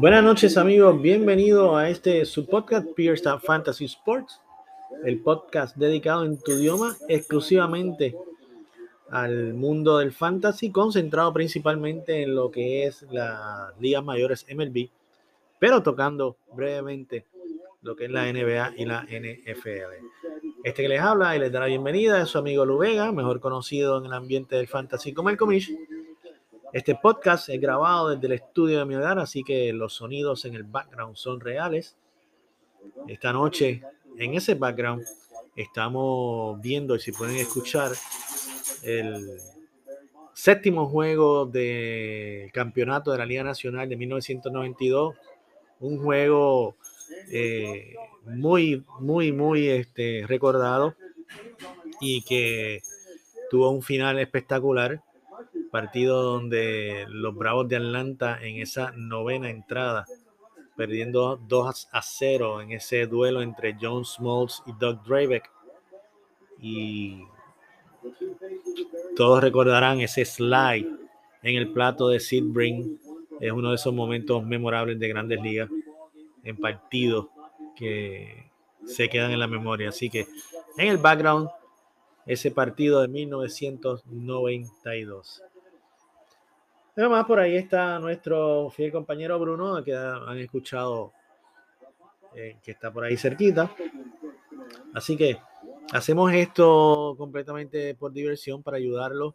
Buenas noches amigos, bienvenido a este su podcast Pierce Fantasy Sports, el podcast dedicado en tu idioma exclusivamente al mundo del fantasy, concentrado principalmente en lo que es las ligas mayores MLB, pero tocando brevemente lo que es la NBA y la NFL. Este que les habla y les da la bienvenida es su amigo Luvega, mejor conocido en el ambiente del fantasy como el Comish este podcast es grabado desde el estudio de mi hogar, así que los sonidos en el background son reales. Esta noche, en ese background, estamos viendo, y si pueden escuchar, el séptimo juego del campeonato de la Liga Nacional de 1992. Un juego eh, muy, muy, muy este, recordado y que tuvo un final espectacular partido donde los Bravos de Atlanta en esa novena entrada, perdiendo 2 a 0 en ese duelo entre John Smoltz y Doug Drabeck. Y todos recordarán ese slide en el plato de Sid Bring. Es uno de esos momentos memorables de grandes ligas en partidos que se quedan en la memoria. Así que en el background, ese partido de 1992. Además, por ahí está nuestro fiel compañero Bruno, que han escuchado eh, que está por ahí cerquita. Así que hacemos esto completamente por diversión para ayudarlo.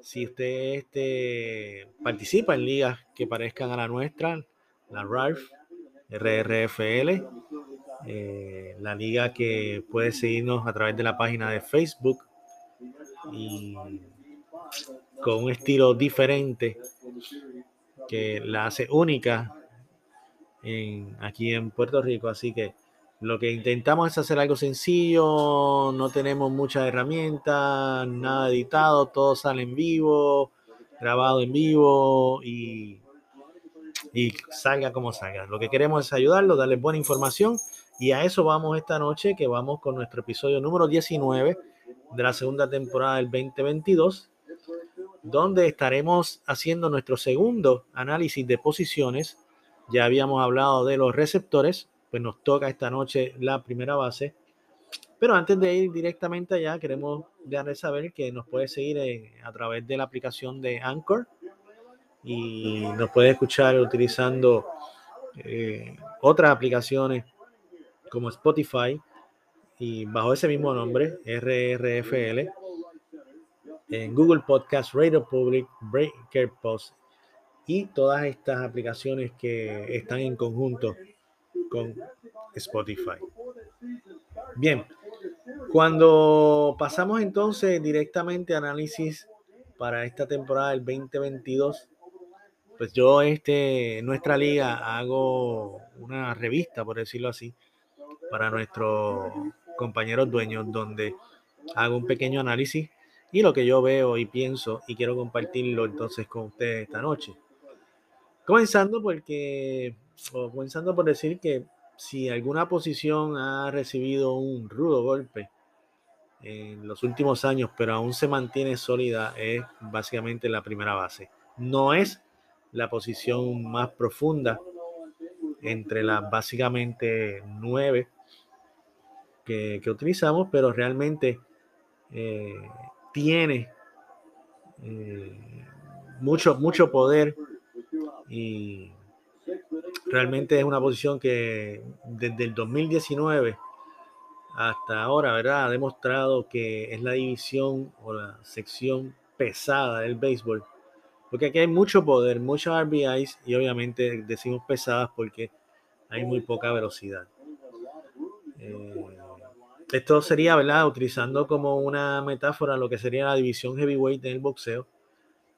Si usted este, participa en ligas que parezcan a la nuestra, la RARF, RRFL, eh, la liga que puede seguirnos a través de la página de Facebook con un estilo diferente que la hace única en, aquí en Puerto Rico. Así que lo que intentamos es hacer algo sencillo, no tenemos muchas herramientas, nada editado, todo sale en vivo, grabado en vivo y, y salga como salga. Lo que queremos es ayudarlo, darles buena información y a eso vamos esta noche, que vamos con nuestro episodio número 19 de la segunda temporada del 2022 donde estaremos haciendo nuestro segundo análisis de posiciones. Ya habíamos hablado de los receptores, pues nos toca esta noche la primera base. Pero antes de ir directamente allá, queremos darle saber que nos puede seguir a través de la aplicación de Anchor y nos puede escuchar utilizando eh, otras aplicaciones como Spotify y bajo ese mismo nombre, RRFL en Google Podcast, Radio Public, Breaker Post y todas estas aplicaciones que están en conjunto con Spotify. Bien, cuando pasamos entonces directamente a análisis para esta temporada del 2022, pues yo este, nuestra liga hago una revista, por decirlo así, para nuestros compañeros dueños, donde hago un pequeño análisis y lo que yo veo y pienso y quiero compartirlo entonces con ustedes esta noche. Comenzando porque, o comenzando por decir que si alguna posición ha recibido un rudo golpe en los últimos años, pero aún se mantiene sólida, es básicamente la primera base. No es la posición más profunda entre las básicamente nueve que, utilizamos, pero realmente eh, tiene eh, mucho, mucho poder y realmente es una posición que desde el 2019 hasta ahora, ¿verdad? Ha demostrado que es la división o la sección pesada del béisbol, porque aquí hay mucho poder, muchos RBIs y obviamente decimos pesadas porque hay muy poca velocidad. Eh, esto sería, ¿verdad? Utilizando como una metáfora lo que sería la división heavyweight en el boxeo,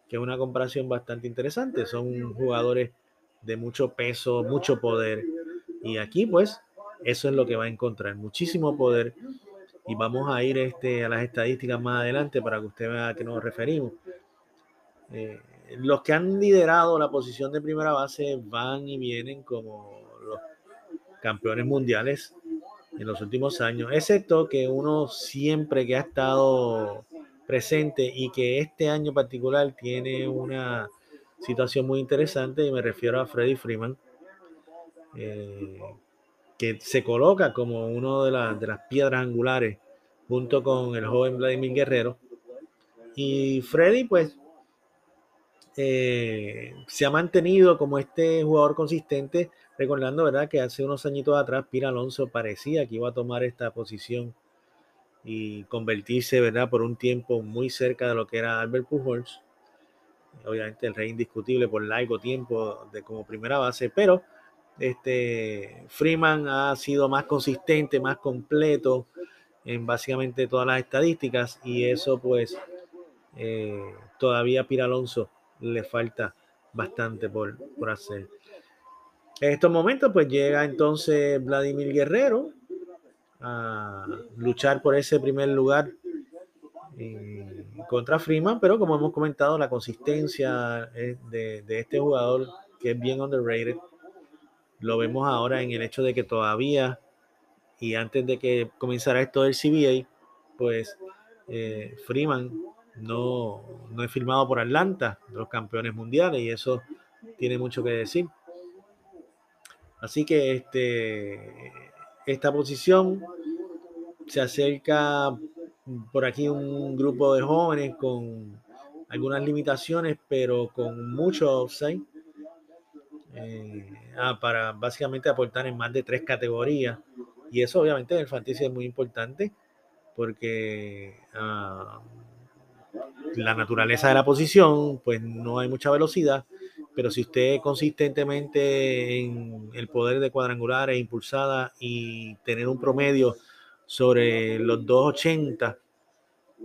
que es una comparación bastante interesante. Son jugadores de mucho peso, mucho poder. Y aquí, pues, eso es lo que va a encontrar, muchísimo poder. Y vamos a ir este, a las estadísticas más adelante para que usted vea a qué nos referimos. Eh, los que han liderado la posición de primera base van y vienen como los campeones mundiales en los últimos años, excepto que uno siempre que ha estado presente y que este año particular tiene una situación muy interesante y me refiero a Freddy Freeman, eh, que se coloca como uno de, de las piedras angulares junto con el joven Vladimir Guerrero. Y Freddy, pues, eh, se ha mantenido como este jugador consistente, recordando, ¿verdad?, que hace unos añitos atrás Pira Alonso parecía que iba a tomar esta posición y convertirse, ¿verdad?, por un tiempo muy cerca de lo que era Albert Pujols. Obviamente el rey indiscutible por largo tiempo de como primera base, pero este Freeman ha sido más consistente, más completo en básicamente todas las estadísticas y eso pues eh, todavía Pira Alonso le falta bastante por, hacer. En estos momentos, pues llega entonces Vladimir Guerrero a luchar por ese primer lugar contra Freeman, pero como hemos comentado, la consistencia eh, de, de, este jugador que es bien underrated, lo vemos ahora en el hecho de que todavía, y antes de que comenzara esto del CBA, pues eh, Freeman no, no he firmado por Atlanta, los campeones mundiales, y eso tiene mucho que decir. Así que este, esta posición se acerca por aquí un grupo de jóvenes con algunas limitaciones, pero con mucho upside. Eh, ah, para básicamente aportar en más de tres categorías. Y eso obviamente en el fantasy es muy importante porque ah, la naturaleza de la posición, pues no hay mucha velocidad, pero si usted consistentemente en el poder de cuadrangular e impulsada y tener un promedio sobre los 280,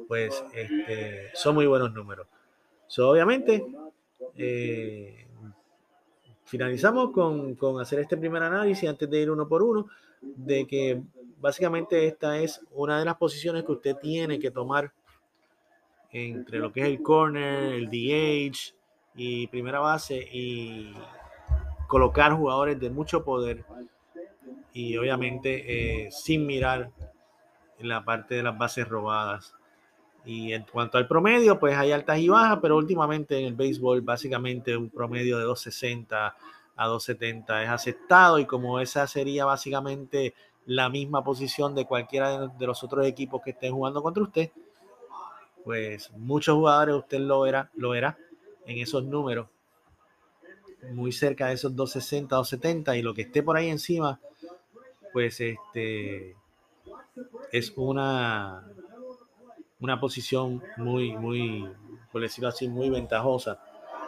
pues este, son muy buenos números. obviamente, eh, finalizamos con, con hacer este primer análisis antes de ir uno por uno, de que básicamente esta es una de las posiciones que usted tiene que tomar entre lo que es el corner, el DH y primera base y colocar jugadores de mucho poder y obviamente eh, sin mirar en la parte de las bases robadas. Y en cuanto al promedio, pues hay altas y bajas, pero últimamente en el béisbol básicamente un promedio de 260 a 270 es aceptado y como esa sería básicamente la misma posición de cualquiera de los otros equipos que estén jugando contra usted, pues muchos jugadores usted lo verá, lo verá en esos números, muy cerca de esos 260, 270 y lo que esté por ahí encima, pues este es una una posición muy, muy, por decirlo así, muy ventajosa.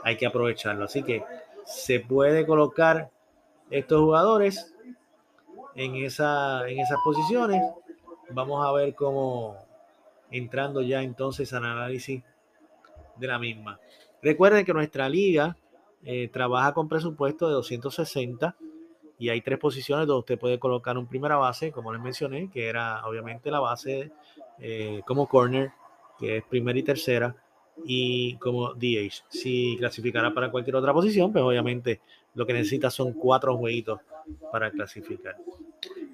Hay que aprovecharlo. Así que se puede colocar estos jugadores en, esa, en esas posiciones. Vamos a ver cómo, entrando ya entonces al análisis de la misma. Recuerden que nuestra liga eh, trabaja con presupuesto de 260 y hay tres posiciones donde usted puede colocar un primera base, como les mencioné, que era obviamente la base eh, como corner, que es primera y tercera, y como DH. Si clasificara para cualquier otra posición, pues obviamente lo que necesita son cuatro jueguitos para clasificar.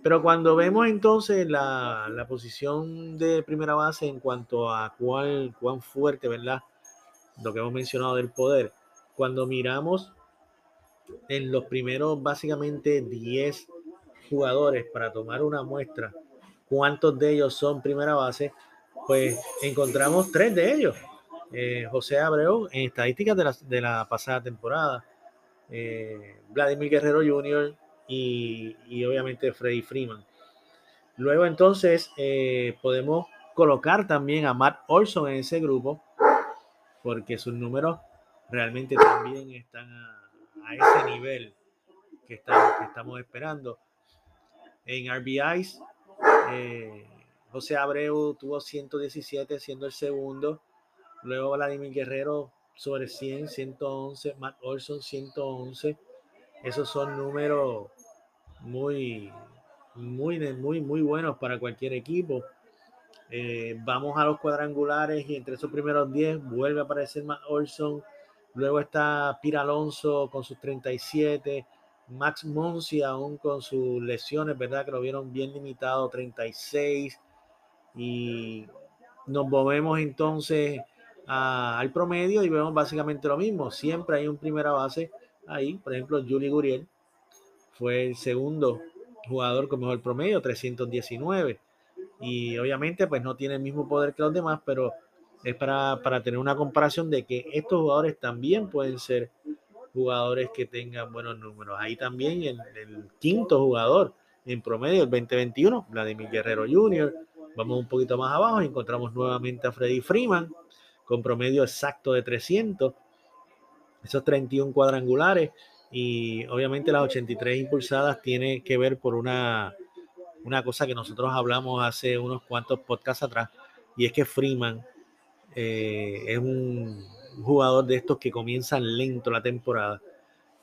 Pero cuando vemos entonces la, la, posición de primera base en cuanto a cuál, cuán fuerte, ¿verdad? Lo que hemos mencionado del poder, cuando miramos en los primeros básicamente 10 jugadores para tomar una muestra, cuántos de ellos son primera base, pues encontramos tres de ellos. Eh, José Abreu en estadísticas de la, de la pasada temporada, eh, Vladimir Guerrero Jr., y, obviamente Freddy Freeman. Luego entonces eh, podemos colocar también a Matt Olson en ese grupo porque sus números realmente también están a, ese nivel que estamos, esperando. En RBIs, eh, José Abreu tuvo 117 siendo el segundo. Luego Vladimir Guerrero sobre 100, 111. Matt Olson 111. Esos son números muy, muy, muy, muy buenos para cualquier equipo. Eh, vamos a los cuadrangulares y entre esos primeros 10 vuelve a aparecer Matt Olson. Luego está Pira Alonso con sus 37. Max Monsi aún con sus lesiones, ¿verdad? Que lo vieron bien limitado, 36. Y nos movemos entonces al promedio y vemos básicamente lo mismo. Siempre hay un primera base ahí. Por ejemplo, Juli Guriel fue el segundo jugador con mejor promedio, 319. Y obviamente pues no tiene el mismo poder que los demás, pero es para, para tener una comparación de que estos jugadores también pueden ser jugadores que tengan buenos números. Ahí también el, el quinto jugador en promedio, el 2021, Vladimir Guerrero Jr. Vamos un poquito más abajo encontramos nuevamente a Freddy Freeman con promedio exacto de 300. Esos 31 cuadrangulares y obviamente las 83 impulsadas tiene que ver por una, una cosa que nosotros hablamos hace unos cuantos podcasts atrás y es que Freeman eh, es un jugador de estos que comienzan lento la temporada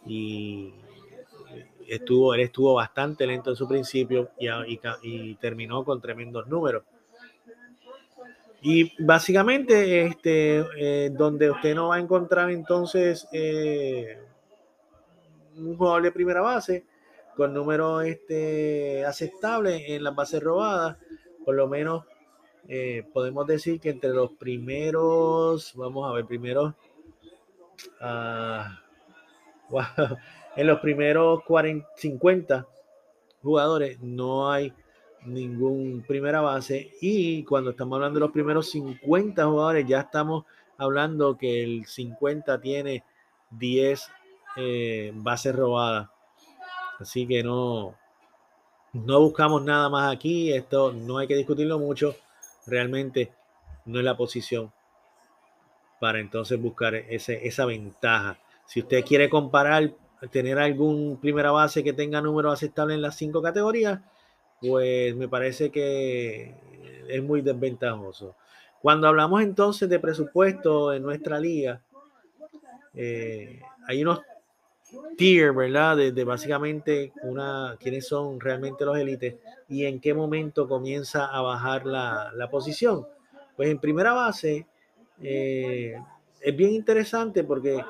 y estuvo, él estuvo bastante lento en su principio y, terminó con tremendos números. Y básicamente, este, eh, donde usted no va a encontrar entonces eh, un jugador de primera base con números este, aceptables en las bases robadas, por lo menos eh, podemos decir que entre los primeros, vamos a ver, primeros, ah, en los primeros 40, 50 jugadores no hay ningún primera base y cuando estamos hablando de los primeros 50 jugadores ya estamos hablando que el 50 tiene 10 eh, bases robadas. Así que no, no buscamos nada más aquí. Esto no hay que discutirlo mucho realmente no es la posición para entonces buscar ese, esa ventaja. Si usted quiere comparar, tener algún primera base que tenga números aceptables en las cinco categorías, pues me parece que es muy desventajoso. Cuando hablamos entonces de presupuesto en nuestra liga, eh, hay unos tier, ¿verdad? De, básicamente una, quiénes son realmente los élites y en qué momento comienza a bajar la, posición. Pues en primera base eh, es bien interesante porque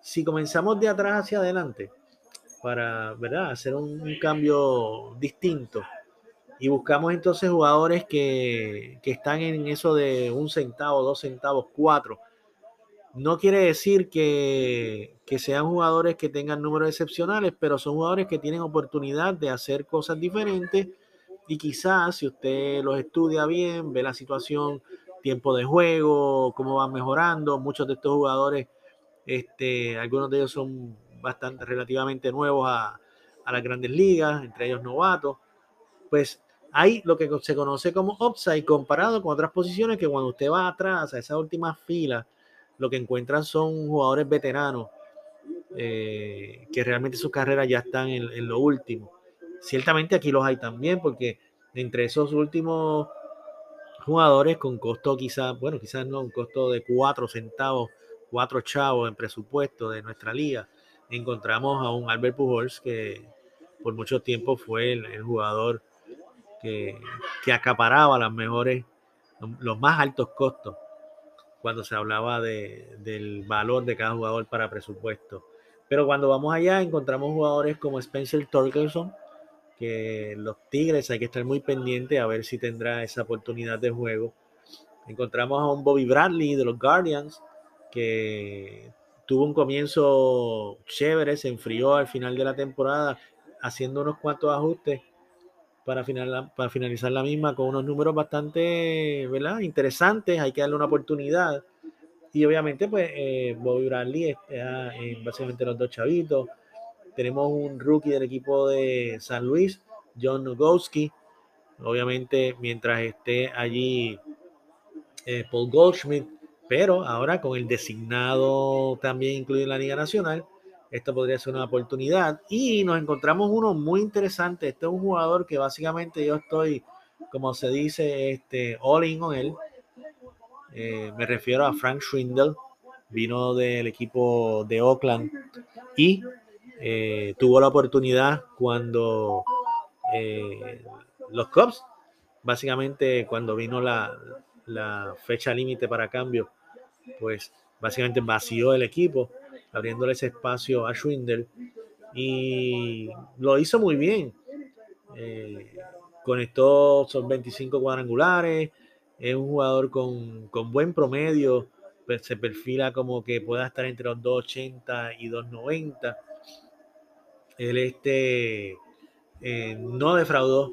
si comenzamos de atrás hacia adelante para, ¿verdad? Hacer un, un cambio distinto y buscamos entonces jugadores que, que están en eso de un centavo, dos centavos, cuatro no quiere decir que, sean jugadores que tengan números excepcionales, pero son jugadores que tienen oportunidad de hacer cosas diferentes y quizás si usted los estudia bien, ve la situación, tiempo de juego, cómo van mejorando, muchos de estos jugadores, este, algunos de ellos son bastante relativamente nuevos a, a las grandes ligas, entre ellos novatos, pues hay lo que se conoce como upside comparado con otras posiciones que cuando usted va atrás a esa última fila, lo que encuentran son jugadores veteranos eh, que realmente sus carreras ya están en, lo último. Ciertamente aquí los hay también, porque entre esos últimos jugadores con costo quizás, bueno, quizás no, un costo de cuatro centavos, cuatro chavos en presupuesto de nuestra liga, encontramos a un Albert Pujols que por mucho tiempo fue el, jugador que, que, acaparaba las mejores, los más altos costos cuando se hablaba de, del valor de cada jugador para presupuesto. Pero cuando vamos allá encontramos jugadores como Spencer Torkelson, que los Tigres hay que estar muy pendiente a ver si tendrá esa oportunidad de juego. Encontramos a un Bobby Bradley de los Guardians, que tuvo un comienzo chévere, se enfrió al final de la temporada haciendo unos cuantos ajustes para, final, para finalizar la misma con unos números bastante ¿verdad? interesantes. Hay que darle una oportunidad. Y obviamente, pues, eh, Bobby Bradley está en básicamente los dos chavitos. Tenemos un rookie del equipo de San Luis, John Nogowski. Obviamente, mientras esté allí eh, Paul Goldschmidt, Pero ahora con el designado también incluido en la Liga Nacional, esto podría ser una oportunidad. Y nos encontramos uno muy interesante. Este es un jugador que básicamente yo estoy, como se dice, este, all in con él. Eh, me refiero a Frank Schwindel. Vino del equipo de Oakland y eh, tuvo la oportunidad cuando eh, los Cubs, básicamente cuando vino la, la fecha límite para cambio, pues básicamente vació el equipo abriéndole ese espacio a Schwindel y lo hizo muy bien. Eh, conectó son 25 cuadrangulares, es un jugador con, con buen promedio, se perfila como que pueda estar entre los 280 y 290. Él este, eh, no defraudó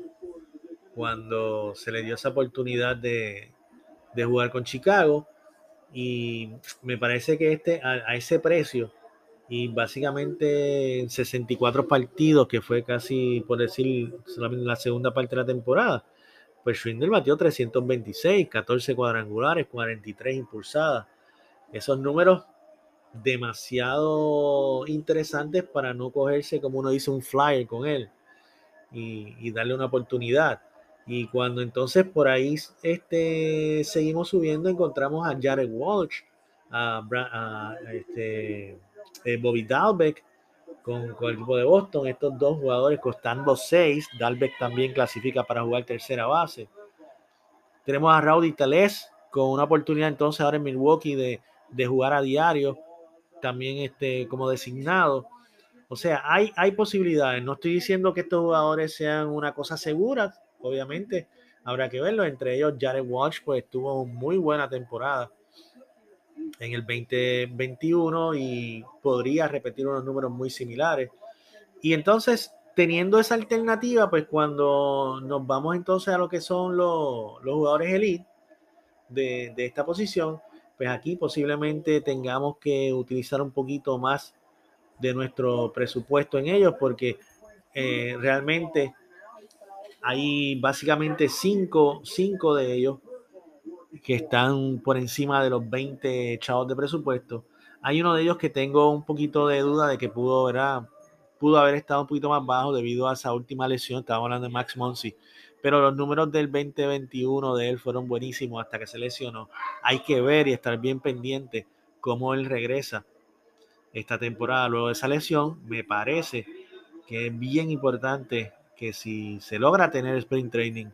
cuando se le dio esa oportunidad de, de jugar con Chicago y me parece que este, a, ese precio, y básicamente en 64 partidos, que fue casi, por decir, solamente la segunda parte de la temporada, pues Schwindel batió 326, 14 cuadrangulares, 43 impulsadas. Esos números demasiado interesantes para no cogerse, como uno dice, un flyer con él y, y darle una oportunidad. Y cuando entonces por ahí este, seguimos subiendo, encontramos a Jared Walsh, a, este, eh, Bobby Dalbeck con, con, el equipo de Boston. Estos dos jugadores costando seis. Dalbeck también clasifica para jugar tercera base. Tenemos a Rowdy Teles con una oportunidad entonces ahora en Milwaukee de, de jugar a diario, también este, como designado. O sea, hay, hay posibilidades. No estoy diciendo que estos jugadores sean una cosa segura, obviamente habrá que verlo. Entre ellos, Jared Walsh, pues tuvo muy buena temporada en el 2021 y podría repetir unos números muy similares. Y entonces, teniendo esa alternativa, pues cuando nos vamos entonces a lo que son los, los jugadores elite de, de, esta posición, pues aquí posiblemente tengamos que utilizar un poquito más de nuestro presupuesto en ellos, porque eh, realmente hay básicamente cinco, cinco de ellos que están por encima de los 20 chavos de presupuesto. Hay uno de ellos que tengo un poquito de duda de que pudo, ¿verdad? pudo haber estado un poquito más bajo debido a esa última lesión. Estamos hablando de Max Monsi. Pero los números del 2021 de él fueron buenísimos hasta que se lesionó. Hay que ver y estar bien pendiente cómo él regresa esta temporada luego de esa lesión. Me parece que es bien importante que si se logra tener sprint training,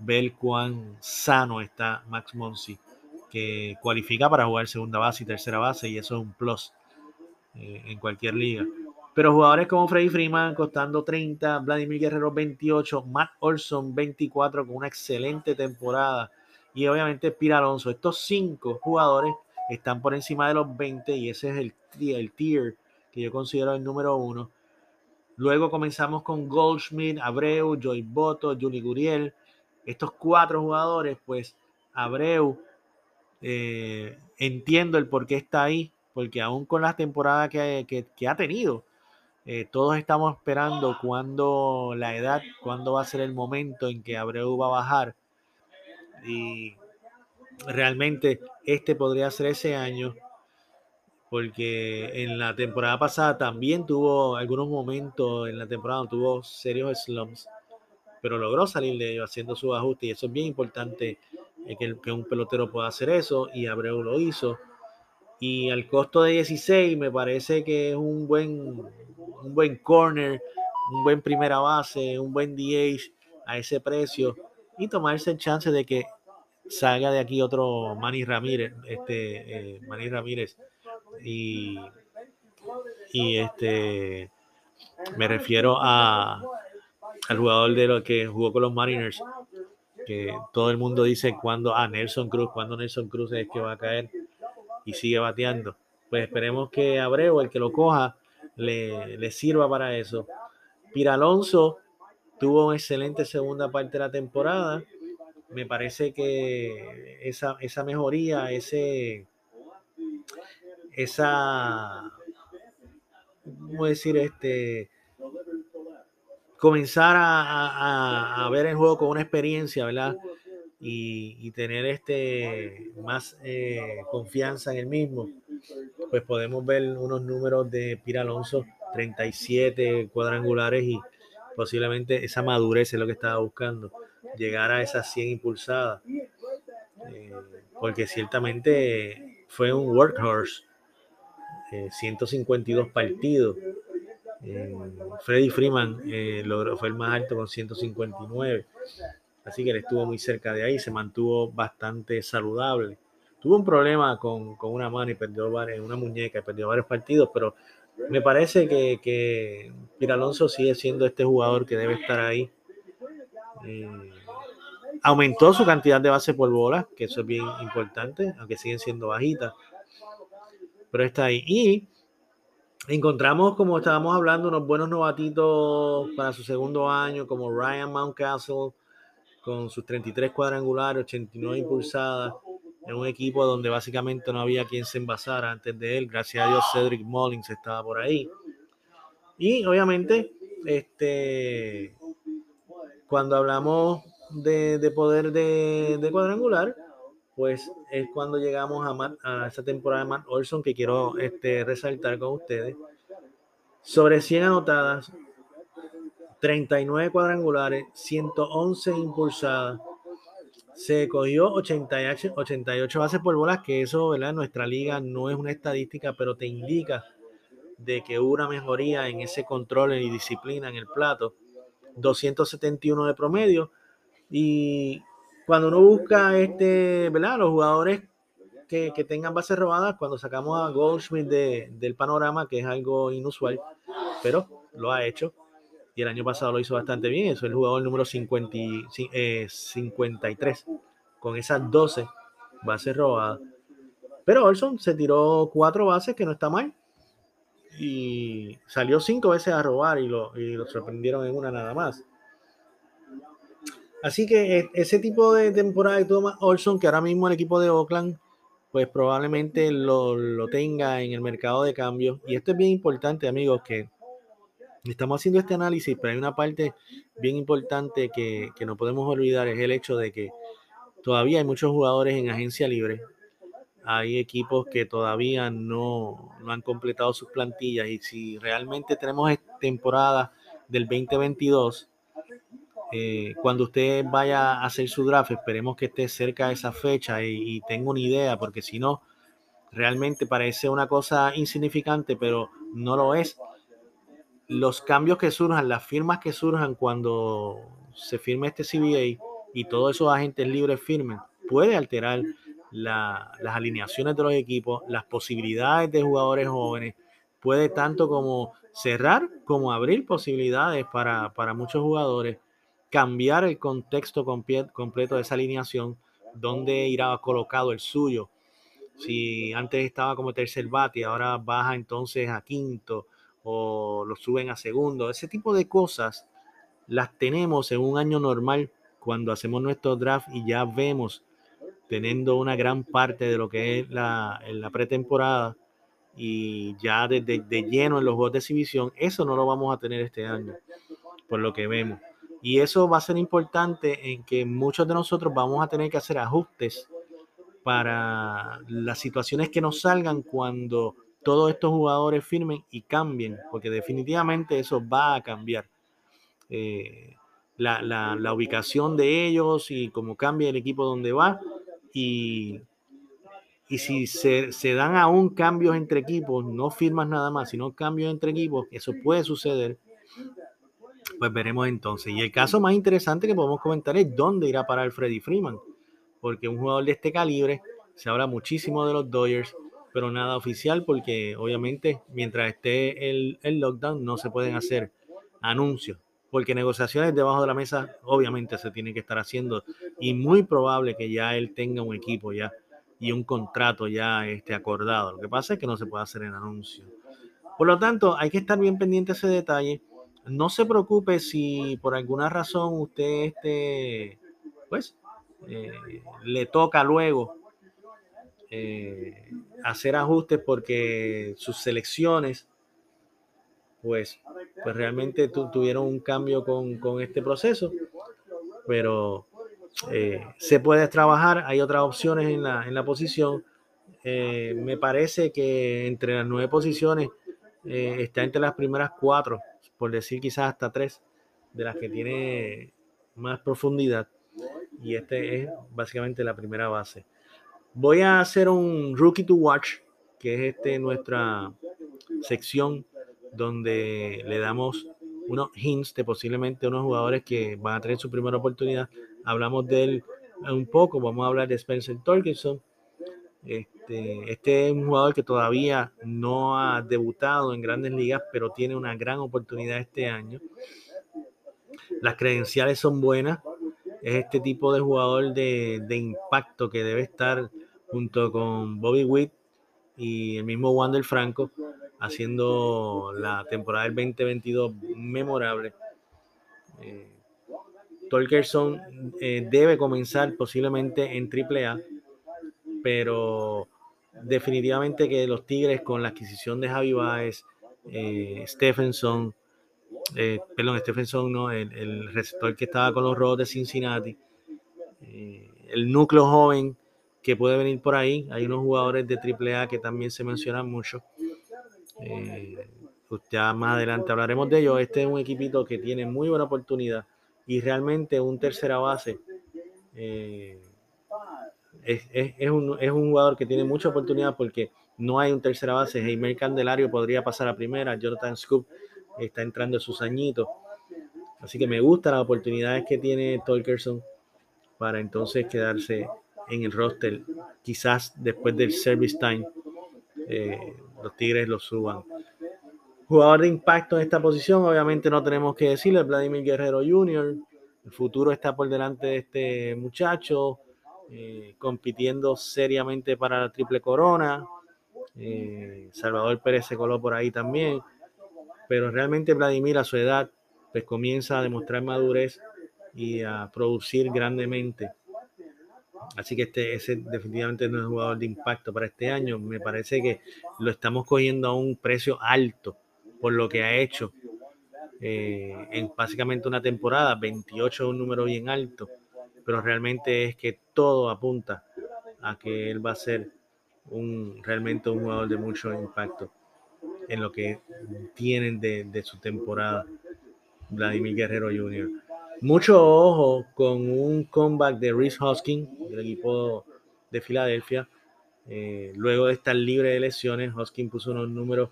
ver cuán sano está Max Monsi, que cualifica para jugar segunda base y tercera base, y eso es un plus eh, en cualquier liga. Pero jugadores como Freddy Freeman costando 30, Vladimir Guerrero 28, Matt Olson 24 con una excelente temporada y obviamente Pira Alonso. Estos cinco jugadores están por encima de los 20 y ese es el, el tier que yo considero el número uno Luego comenzamos con Goldschmidt, Abreu, Joy Boto, Juli Guriel. Estos cuatro jugadores, pues Abreu, eh, entiendo el por qué está ahí, porque aún con la temporada que, ha tenido, eh, todos estamos esperando cuándo la edad, cuándo va a ser el momento en que Abreu va a bajar. Y realmente este podría ser ese año porque en la temporada pasada también tuvo algunos momentos en la temporada, tuvo serios slumps, pero logró salir de ellos haciendo sus ajustes y eso es bien importante eh, que, que, un pelotero pueda hacer eso y Abreu lo hizo. Y al costo de 16 me parece que es un buen, un buen corner, un buen primera base, un buen DH a ese precio y tomarse el chance de que salga de aquí otro Manny Ramírez, este eh, Manny Ramírez y, y este me refiero a al jugador de lo que jugó con los Mariners que todo el mundo dice cuando a ah, Nelson Cruz, cuando Nelson Cruz es que va a caer y sigue bateando. Pues esperemos que Abreu, el que lo coja, le, le sirva para eso. Pira Alonso tuvo una excelente segunda parte de la temporada. Me parece que esa, esa mejoría, ese, esa, ¿cómo decir? Este, comenzar a, ver el juego con una experiencia, ¿verdad? y, tener este más eh, confianza en el mismo, pues podemos ver unos números de Pira Alonso, 37 cuadrangulares y posiblemente esa madurez es lo que estaba buscando, llegar a esas 100 impulsadas, eh, porque ciertamente fue un workhorse, 152 partidos. Freddy Freeman logró, fue el más alto con 159. Así que él estuvo muy cerca de ahí, se mantuvo bastante saludable. Tuvo un problema con, una mano y perdió varias, una muñeca y perdió varios partidos, pero me parece que, que Alonso sigue siendo este jugador que debe estar ahí. Eh, aumentó su cantidad de bases por bola, que eso es bien importante, aunque siguen siendo bajitas. Pero está ahí. Y encontramos, como estábamos hablando, unos buenos novatitos para su segundo año, como Ryan Mountcastle, con sus 33 cuadrangulares, 89 impulsadas, en un equipo donde básicamente no había quien se envasara antes de él. Gracias a Dios, Cedric Mullins estaba por ahí. Y obviamente, este, cuando hablamos de, poder de, cuadrangular, pues es cuando llegamos a, a esa temporada de Matt Olson que quiero este, resaltar con ustedes. Sobre 100 anotadas, 39 cuadrangulares, 111 impulsadas. Se cogió 88, 88 bases por bolas, que eso, ¿verdad? En nuestra liga no es una estadística, pero te indica de que hubo una mejoría en ese control y disciplina en el plato. 271 de promedio. Y cuando uno busca este, ¿verdad? Los jugadores que, tengan bases robadas, cuando sacamos a Goldschmidt de, del panorama, que es algo inusual, pero lo ha hecho y el año pasado lo hizo bastante bien. Eso es el jugador número 50, 53 eh, con esas 12 bases robadas. Pero Olson se tiró cuatro bases, que no está mal. Y salió cinco veces a robar y lo sorprendieron en una nada más. Así que e, ese tipo de temporada de Thomas Olson, que ahora mismo el equipo de Oakland, pues probablemente lo, lo tenga en el mercado de cambio. Y esto es bien importante, amigos, que Estamos haciendo este análisis, pero hay una parte bien importante que, no podemos olvidar, es el hecho de que todavía hay muchos jugadores en agencia libre. Hay equipos que todavía no, han completado sus plantillas y si realmente tenemos temporada del 2022, eh, cuando usted vaya a hacer su draft, esperemos que esté cerca de esa fecha y, y tenga una idea, porque si no, realmente parece una cosa insignificante, pero no lo es. Los cambios que surjan, las firmas que surjan cuando se firme este CBA y todos esos agentes libres firmen, puede alterar las alineaciones de los equipos, las posibilidades de jugadores jóvenes, puede tanto como cerrar como abrir posibilidades para, muchos jugadores, cambiar el contexto completo de esa alineación, donde irá colocado el suyo. Si antes estaba como tercer bate, ahora baja entonces a quinto o lo suben a segundo. Ese tipo de cosas las tenemos en un año normal cuando hacemos nuestro draft y ya vemos teniendo una gran parte de lo que es la, pretemporada y ya de, de, lleno en los juegos de exhibición, eso no lo vamos a tener este año, por lo que vemos. Y eso va a ser importante en que muchos de nosotros vamos a tener que hacer ajustes para las situaciones que nos salgan cuando todos estos jugadores firmen y cambien, porque definitivamente eso va a cambiar. Eh, la, ubicación de ellos y cómo cambia el equipo donde va. Y, y si se, se, dan aún cambios entre equipos, no firmas nada más, sino cambios entre equipos, eso puede suceder. Pues veremos entonces. Y el caso más interesante que podemos comentar es dónde irá a parar Freddy Freeman, porque un jugador de este calibre, se habla muchísimo de los Dodgers, pero nada oficial porque obviamente mientras esté el, el lockdown no se pueden hacer anuncios, porque negociaciones debajo de la mesa obviamente se tienen que estar haciendo y muy probable que ya él tenga un equipo ya y un contrato ya este, acordado. Lo que pasa es que no se puede hacer en anuncio. Por lo tanto, hay que estar bien pendiente de ese detalle. No se preocupe si por alguna razón usted este, pues, eh, le toca luego eh, hacer ajustes porque sus selecciones, pues, pues realmente tuvieron un cambio con, este proceso, pero eh, se puede trabajar, hay otras opciones en la, en la posición. Me parece que entre las nueve posiciones está entre las primeras cuatro, por decir quizás hasta tres, de las que tiene más profundidad. Y este es básicamente la primera base. Voy a hacer un rookie to watch, que es este nuestra sección donde le damos unos hints de posiblemente unos jugadores que van a tener su primera oportunidad. Hablamos de él un poco, vamos a hablar de Spencer Torkelson. Este, este es un jugador que todavía no ha debutado en grandes ligas, pero tiene una gran oportunidad este año. Las credenciales son buenas. Es este tipo de jugador de, impacto que debe estar junto con Bobby Witt y el mismo Wander Franco haciendo la temporada del 2022 memorable. Eh, Tolkerson eh, debe comenzar posiblemente en AAA, pero definitivamente que los Tigres con la adquisición de Javi Baez, eh, Stephenson, eh, perdón, Stephenson no, el, receptor que estaba con los Rojos de Cincinnati, el núcleo joven que puede venir por ahí, hay unos jugadores de AAA que también se mencionan mucho. Eh, ya más adelante hablaremos de ello. Este es un equipito que tiene muy buena oportunidad y realmente un tercera base eh, es, es, es, un, es, un, jugador que tiene mucha oportunidad porque no hay un tercera base. Jaime Candelario podría pasar a primera. Jonathan Scoop está entrando en sus añitos. Así que me gustan las oportunidades que tiene Tolkerson para entonces quedarse en el roster, quizás después del service time. Eh, los Tigres lo suban. Jugador de impacto en esta posición, obviamente no tenemos que decirle, Vladimir Guerrero Jr. El futuro está por delante de este muchacho, eh, compitiendo seriamente para la triple corona. Eh, Salvador Pérez se coló por ahí también. Pero realmente Vladimir a su edad, pues comienza a demostrar madurez y a producir grandemente. Así que este ese definitivamente no es un jugador de impacto para este año. Me parece que lo estamos cogiendo a un precio alto por lo que ha hecho eh, en básicamente una temporada. 28 es un número bien alto, pero realmente es que todo apunta a que él va a ser un realmente un jugador de mucho impacto en lo que tienen de, de su temporada. Vladimir Guerrero Jr. Mucho ojo con un comeback de Reese Hosking, del equipo de Filadelfia. Eh, luego de estar libre de lesiones, Hosking puso unos números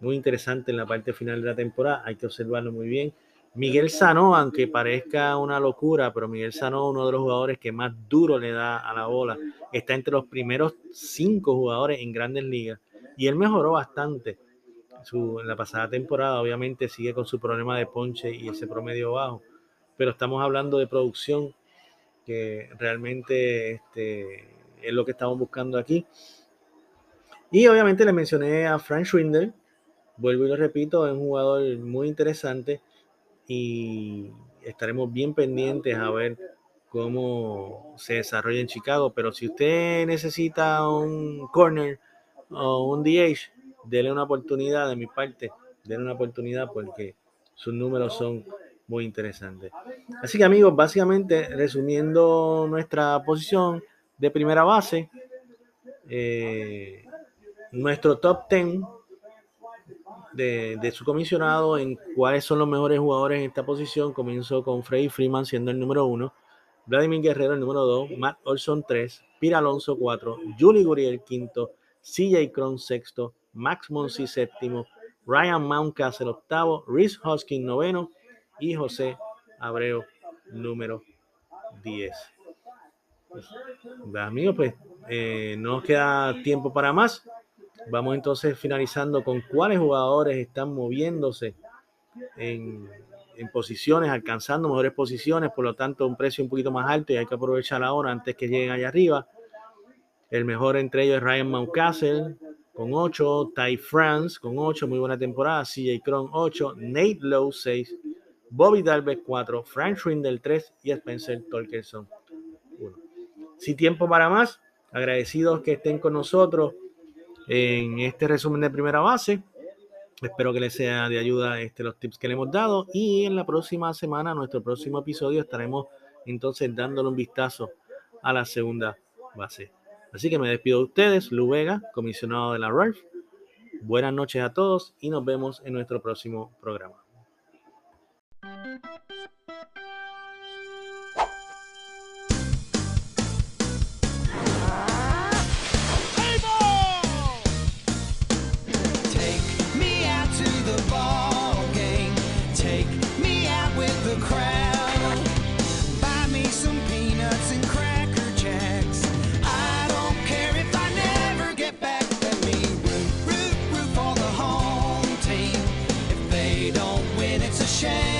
muy interesantes en la parte final de la temporada. Hay que observarlo muy bien. Miguel Sano, aunque parezca una locura, pero Miguel Sano, uno de los jugadores que más duro le da a la bola, está entre los primeros cinco jugadores en grandes ligas. Y él mejoró bastante en la pasada temporada. Obviamente sigue con su problema de ponche y ese promedio bajo pero estamos hablando de producción que realmente este, es lo que estamos buscando aquí. Y obviamente le mencioné a Frank Schwindel, vuelvo y lo repito, es un jugador muy interesante y estaremos bien pendientes a ver cómo se desarrolla en Chicago. Pero si usted necesita un corner o un DH, déle una oportunidad de mi parte, déle una oportunidad porque sus números son muy interesante. Así que amigos, básicamente resumiendo nuestra posición de primera base, eh, nuestro top 10 de, su comisionado en cuáles son los mejores jugadores en esta posición comenzó con Freddy Freeman siendo el número uno, Vladimir Guerrero el número 2, Matt Olson 3, Pira Alonso 4, Julie Guriel quinto, CJ Cron sexto, Max Monsi séptimo, Ryan Mountcastle octavo, Rhys Hoskin noveno y José Abreu número 10. Pues, amigos, pues eh, no nos queda tiempo para más. Vamos entonces finalizando con cuáles jugadores están moviéndose en, posiciones, alcanzando mejores posiciones, por lo tanto un precio un poquito más alto y hay que aprovechar ahora antes que lleguen allá arriba. El mejor entre ellos es Ryan Mountcastle con 8, Ty France con 8, muy buena temporada, CJ Cron 8, Nate Lowe 6, Bobby Dalbec 4, Frank Schwindel 3 y Spencer Torkelson 1. Sin tiempo para más, agradecidos que estén con nosotros en este resumen de primera base. Espero que les sea de ayuda este, los tips que le hemos dado y en la próxima semana, nuestro próximo episodio, estaremos entonces dándole un vistazo a la segunda base. Así que me despido de ustedes, Lu Vega, comisionado de la RALF. Buenas noches a todos y nos vemos en nuestro próximo programa. shame.